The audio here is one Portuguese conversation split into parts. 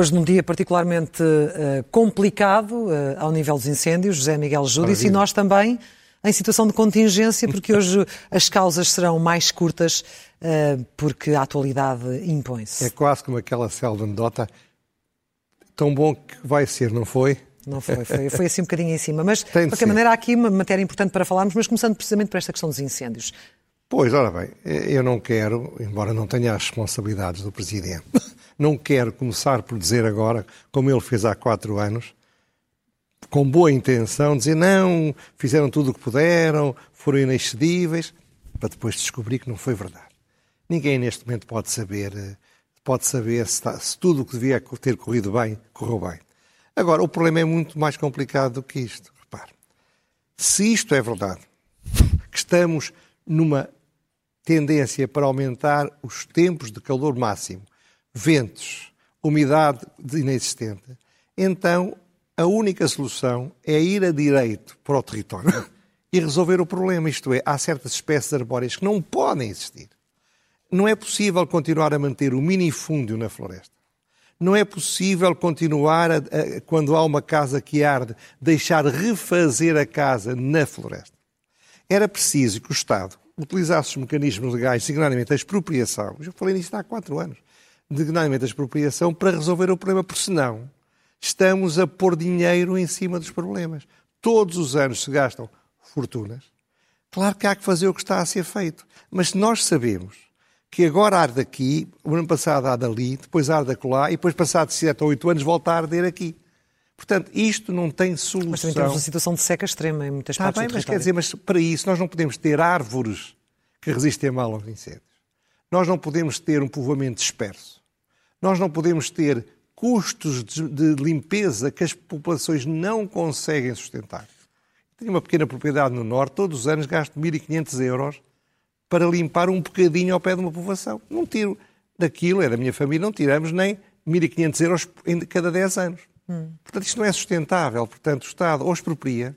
Hoje, num dia particularmente uh, complicado uh, ao nível dos incêndios, José Miguel Júdice, e nós também em situação de contingência, porque hoje as causas serão mais curtas, uh, porque a atualidade impõe-se. É quase como aquela célula anedota, tão bom que vai ser, não foi? Não foi, foi, foi assim um bocadinho em cima. Mas, de, de qualquer maneira, há aqui uma matéria importante para falarmos, mas começando precisamente por esta questão dos incêndios. Pois, ora bem, eu não quero, embora não tenha as responsabilidades do Presidente, não quero começar por dizer agora, como ele fez há quatro anos, com boa intenção, dizer não, fizeram tudo o que puderam, foram inexcedíveis, para depois descobrir que não foi verdade. Ninguém neste momento pode saber, pode saber se, está, se tudo o que devia ter corrido bem, correu bem. Agora, o problema é muito mais complicado do que isto. Repare, se isto é verdade, que estamos numa tendência para aumentar os tempos de calor máximo, ventos, umidade inexistente, então a única solução é ir a direito para o território e resolver o problema. Isto é, há certas espécies arbóreas que não podem existir. Não é possível continuar a manter o minifúndio na floresta. Não é possível continuar, a, a, quando há uma casa que arde, deixar refazer a casa na floresta. Era preciso que o Estado utilizasse os mecanismos legais, designadamente a expropriação, já falei nisso há quatro anos, designadamente a expropriação, para resolver o problema, porque senão estamos a pôr dinheiro em cima dos problemas. Todos os anos se gastam fortunas. Claro que há que fazer o que está a ser feito. Mas nós sabemos que agora arde aqui, o ano passado arde ali, depois arde acolá, e depois, passados 7 ou 8 anos, volta a arder aqui. Portanto, isto não tem solução. Mas também temos uma situação de seca extrema em muitas Está partes bem, do mas território. quer dizer, mas para isso nós não podemos ter árvores que resistem mal aos incêndios. Nós não podemos ter um povoamento disperso. Nós não podemos ter custos de, limpeza que as populações não conseguem sustentar. Tenho uma pequena propriedade no Norte, todos os anos gasto 1.500 euros para limpar um bocadinho ao pé de uma povoação. Não tiro daquilo, é da minha família, não tiramos nem 1.500 euros em cada 10 anos. Hum. Portanto, isto não é sustentável. Portanto, o Estado ou expropria,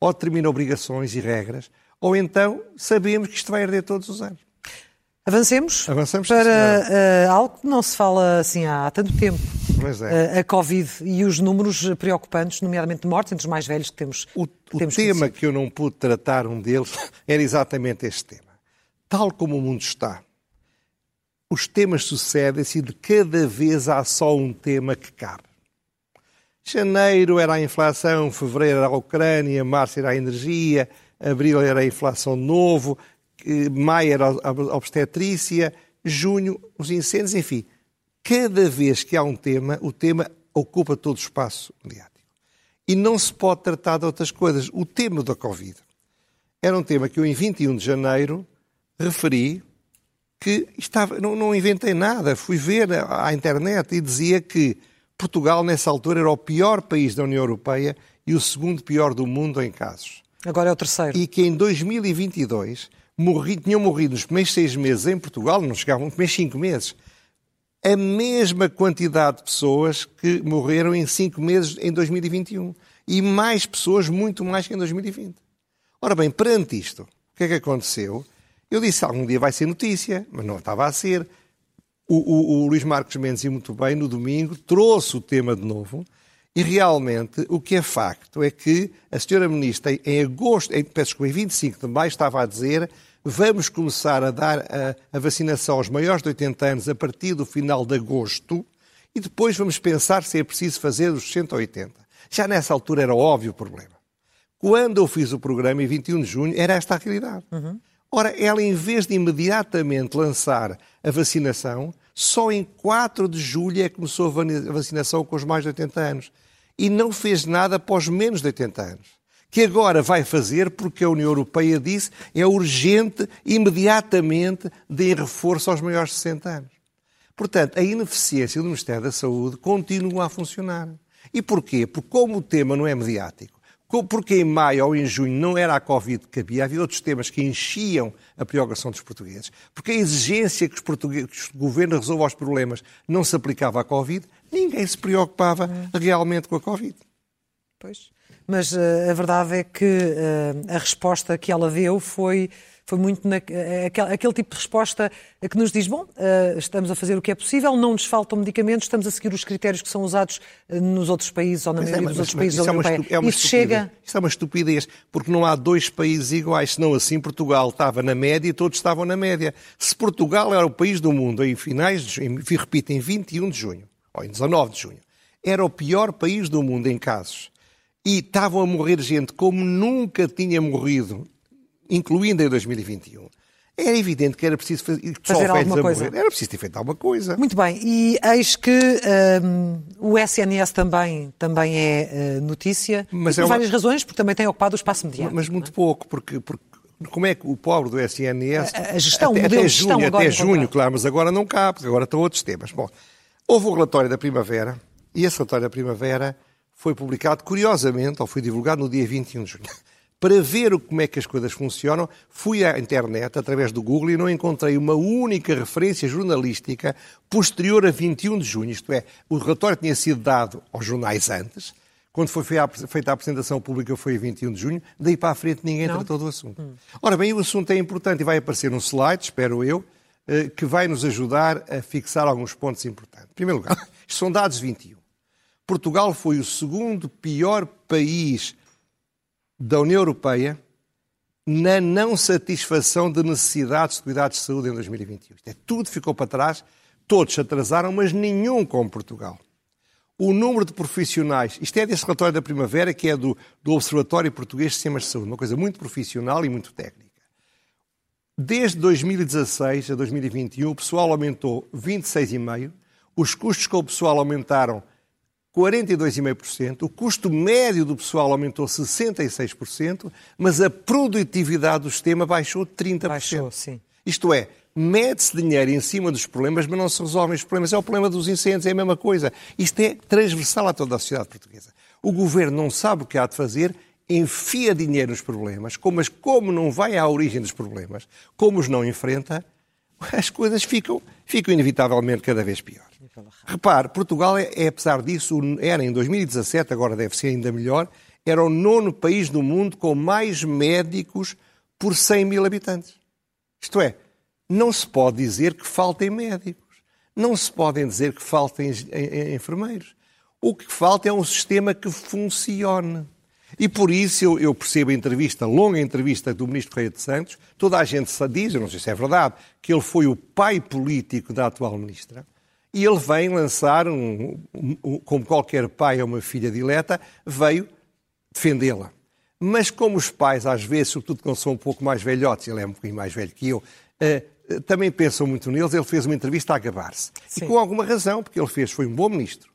ou determina obrigações e regras, ou então sabemos que isto vai arder todos os anos. Avancemos, Avançamos para uh, algo que não se fala assim há tanto tempo. Pois é. Uh, a Covid e os números preocupantes, nomeadamente de mortes entre os mais velhos que temos. O, que o temos tema conhecido. que eu não pude tratar, um deles, era exatamente este tema. Tal como o mundo está, os temas sucedem-se e de cada vez há só um tema que cabe. Janeiro era a inflação, fevereiro era a Ucrânia, março era a energia, abril era a inflação de novo, maio era a obstetrícia, junho os incêndios, enfim. Cada vez que há um tema, o tema ocupa todo o espaço mediático. E não se pode tratar de outras coisas. O tema da Covid era um tema que eu, em 21 de janeiro, referi que estava, não, não inventei nada, fui ver à internet e dizia que Portugal, nessa altura, era o pior país da União Europeia e o segundo pior do mundo em casos. Agora é o terceiro. E que em 2022 morri, tinham morrido nos primeiros seis meses em Portugal, não chegavam nos primeiros cinco meses, a mesma quantidade de pessoas que morreram em cinco meses em 2021. E mais pessoas, muito mais que em 2020. Ora bem, perante isto, o que é que aconteceu? Eu disse algum dia vai ser notícia, mas não estava a ser. O, o, o Luís Marcos Mendes, e muito bem, no domingo, trouxe o tema de novo. E realmente o que é facto é que a senhora Ministra, em agosto, em, peço desculpa, em 25 de maio, estava a dizer vamos começar a dar a, a, vacinação aos maiores de 80 anos a partir do final de agosto e depois vamos pensar se é preciso fazer os 60 ou 80. Já nessa altura era óbvio o problema. Quando eu fiz o programa, em 21 de junho, era esta a realidade. Uhum. Ora, ela, em vez de imediatamente lançar a vacinação, só em 4 de julho é que começou a vacinação com os mais de 80 anos. E não fez nada os menos de 80 anos. Que agora vai fazer porque a União Europeia disse é urgente, imediatamente, de reforço aos maiores de 60 anos. Portanto, a ineficiência do Ministério da Saúde continua a funcionar. E porquê? Porque como o tema não é mediático, porque em maio ou em junho não era a Covid que havia, havia outros temas que enchiam a preocupação dos portugueses, porque a exigência que os, portugueses, que o governo resolva os problemas não se aplicava à Covid, ninguém se preocupava realmente com a Covid. Pois. Mas uh, a verdade é que uh, a resposta que ela deu foi foi muito na, aquele, aquele, tipo de resposta que nos diz, bom, uh, estamos a fazer o que é possível, não nos faltam medicamentos, estamos a seguir os critérios que são usados uh, nos outros países ou na mas maioria é, mas, dos outros países da União Europeia. É uma isso chega... Isso é uma estupidez, porque não há dois países iguais, senão assim Portugal estava na média e todos estavam na média. Se Portugal era o país do mundo em finais, de, em, repito, em 21 de junho, ou em 19 de junho, era o pior país do mundo em casos, e estavam a morrer gente como nunca tinha morrido, incluindo em 2021, era evidente que era preciso fazer, fazer alguma coisa. Morrer. Era preciso ter feito alguma coisa. Muito bem, e eis que um, o SNS também, também é uh, notícia, mas por é uma... várias razões, porque também tem ocupado o espaço mediático. Mas muito é? pouco, porque, porque como é que o pobre do SNS... A, a gestão, até, até junho, até junho, claro, mas agora não cabe, agora estão outros temas. Bom, houve o relatório da primavera, e esse relatório da primavera foi publicado, curiosamente, ou foi divulgado no dia 21 de junho para ver como é que as coisas funcionam, fui à internet, através do Google, e não encontrei uma única referência jornalística posterior a 21 de junho. Isto é, o relatório tinha sido dado aos jornais antes, quando foi feita a apresentação pública foi a 21 de junho, daí para a frente ninguém não? tratou do assunto. Hum. Ora bem, o assunto é importante e vai aparecer num slide, espero eu, eh, que vai nos ajudar a fixar alguns pontos importantes. Em primeiro lugar, são dados 21. Portugal foi o segundo pior país da União Europeia na não satisfação de necessidades de cuidados de saúde em 2021. Isto é, tudo ficou para trás, todos se atrasaram, mas nenhum como Portugal. O número de profissionais, isto é deste relatório da primavera, que é do, do Observatório Português de Sistemas de Saúde, uma coisa muito profissional e muito técnica. Desde 2016 a 2021, o pessoal aumentou 26,5%, os custos com o pessoal aumentaram 42,5%, o custo médio do pessoal aumentou 66%, mas a produtividade do sistema baixou 30%. Baixou, sim. Isto é, mede-se dinheiro em cima dos problemas, mas não se resolvem os problemas. É o problema dos incêndios, é a mesma coisa. Isto é transversal a toda a sociedade portuguesa. O governo não sabe o que há de fazer, enfia dinheiro nos problemas, mas como não vai à origem dos problemas, como os não enfrenta, as coisas ficam, ficam inevitavelmente cada vez piores. Repare, Portugal é, é, apesar disso, era em 2017, agora deve ser ainda melhor, era o nono país do mundo com mais médicos por 100 mil habitantes. Isto é, não se pode dizer que faltem médicos. Não se podem dizer que faltem enfermeiros. O que falta é um sistema que funcione. E por isso eu, eu, percebo a entrevista, a longa entrevista do Ministro Correia de Santos, toda a gente diz, eu não sei se é verdade, que ele foi o pai político da atual Ministra. E ele vem lançar, um, um, como qualquer pai a uma filha dileta, veio defendê-la. Mas como os pais, às vezes, sobretudo quando são um pouco mais velhotes, ele é um pouquinho mais velho que eu, uh, também pensam muito neles, ele fez uma entrevista a gabar-se. E com alguma razão, porque ele fez, foi um bom ministro.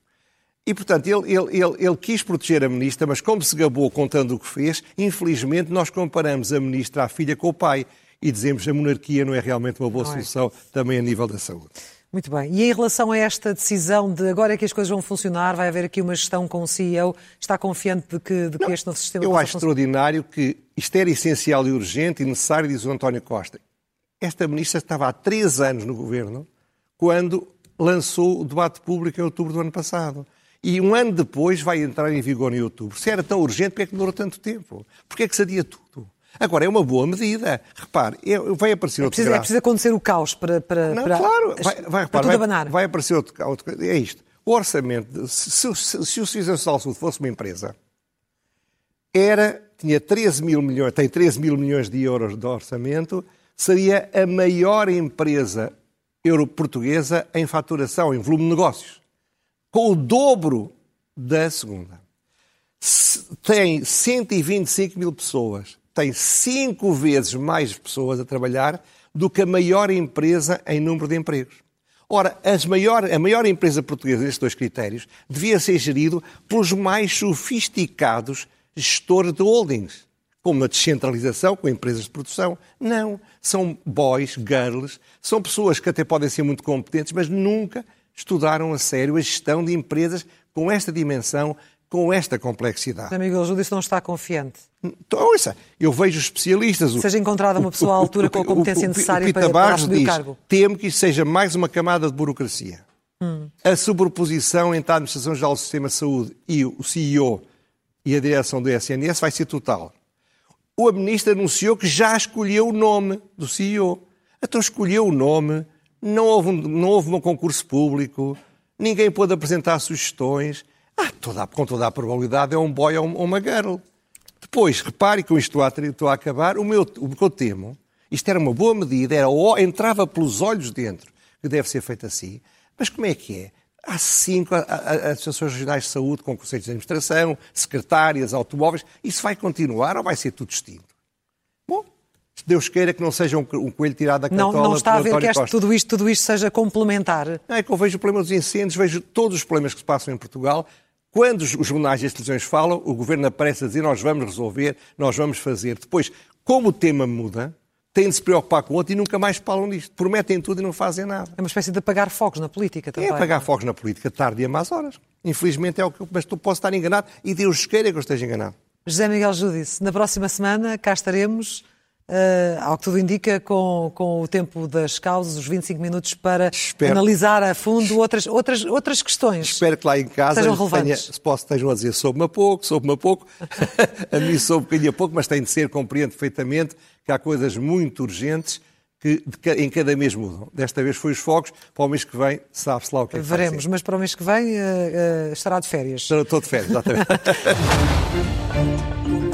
E, portanto, ele, ele, ele, ele, quis proteger a ministra, mas como se gabou contando o que fez, infelizmente nós comparamos a ministra, a filha, com o pai e dizemos que a monarquia não é realmente uma boa não é. solução é. também a nível da saúde. Muito bem. E em relação a esta decisão de agora é que as coisas vão funcionar, vai haver aqui uma gestão com o CEO, está confiante de que, de que Não, este novo sistema Eu acho extraordinário que isto era essencial e urgente e necessário, diz o António Costa. Esta ministra estava há três anos no governo quando lançou o debate público em outubro do ano passado. E um ano depois vai entrar em vigor em outubro. Se era tão urgente, porquê é que demorou tanto tempo? Porquê é que se adia tudo? Agora, é uma boa medida. Repare, vai aparecer é outro preciso, É preciso acontecer o caos para, para, Não, para, claro, vai, vai, tudo abanar. Vai aparecer outro, outro... É isto. O orçamento, se, se, se o Serviço Nacional de Saúde fosse uma empresa, era, tinha 13 mil milhões, tem 13 mil milhões de euros de orçamento, seria a maior empresa euro-portuguesa em faturação, em volume de negócios, com o dobro da segunda. Tem 125 mil pessoas tem cinco vezes mais pessoas a trabalhar do que a maior empresa em número de empregos. Ora, maior, a maior empresa portuguesa destes dois critérios devia ser gerido pelos mais sofisticados gestores de holdings, como na descentralização com empresas de produção. Não, são boys, girls, são pessoas que até podem ser muito competentes, mas nunca estudaram a sério a gestão de empresas com esta dimensão, com esta complexidade. Amigo Júlio, não está confiante. Então, ouça, eu vejo especialistas. Seja encontrada uma pessoa à altura com a competência necessária o, o, o, para, para assumir diz, o cargo. Temo que isso seja mais uma camada de burocracia. Hum. A sobreposição entre a Administração Geral do Sistema de Saúde e o CEO e a direção do SNS vai ser total. a ministra anunciou que já escolheu o nome do CEO. Então escolheu o nome, não houve, um, não houve um concurso público, ninguém pôde apresentar sugestões. Ah, toda, com toda a probabilidade é um boy ou uma girl. Depois, repare que com isto estou a acabar, o, meu, o que eu temo, isto era uma boa medida, era, entrava pelos olhos dentro, que deve ser feito assim, mas como é que é? Há cinco associações regionais de saúde com conselhos de administração, secretárias, automóveis. Isso vai continuar ou vai ser tudo extinto? Deus queira que não seja um, coelho tirado da cartola. Não, não está a ver que este, tudo, isto, tudo isto seja complementar. Não, é que eu vejo o problema dos incêndios, vejo todos os problemas que se passam em Portugal. Quando os jornais e as televisões falam, o governo aparece a dizer nós vamos resolver, nós vamos fazer. Depois, como o tema muda, têm de se preocupar com o outro e nunca mais falam nisto. Prometem tudo e não fazem nada. É uma espécie de apagar fogos na política também. É apagar fogos na política, tarde e a más horas. Infelizmente é o que eu, mas tu posso estar enganado e Deus queira que eu esteja enganado. José Miguel Júdice, na próxima semana cá estaremos Uh, ao que tudo indica, com, com o tempo das causas, os 25 minutos, para Espero. analisar a fundo outras, outras, outras questões. Espero que lá em casa tenha, se posso, estejam a dizer soube-me a pouco, soube-me a pouco. a mim soube um bocadinho a pouco, mas tem de ser, compreendo perfeitamente que há coisas muito urgentes que em cada mês mudam. Desta vez foi os fogos, para o mês que vem sabe-se lá o que é que Veremos, mas para o mês que vem uh, uh, estará de férias. Estou de férias, exatamente.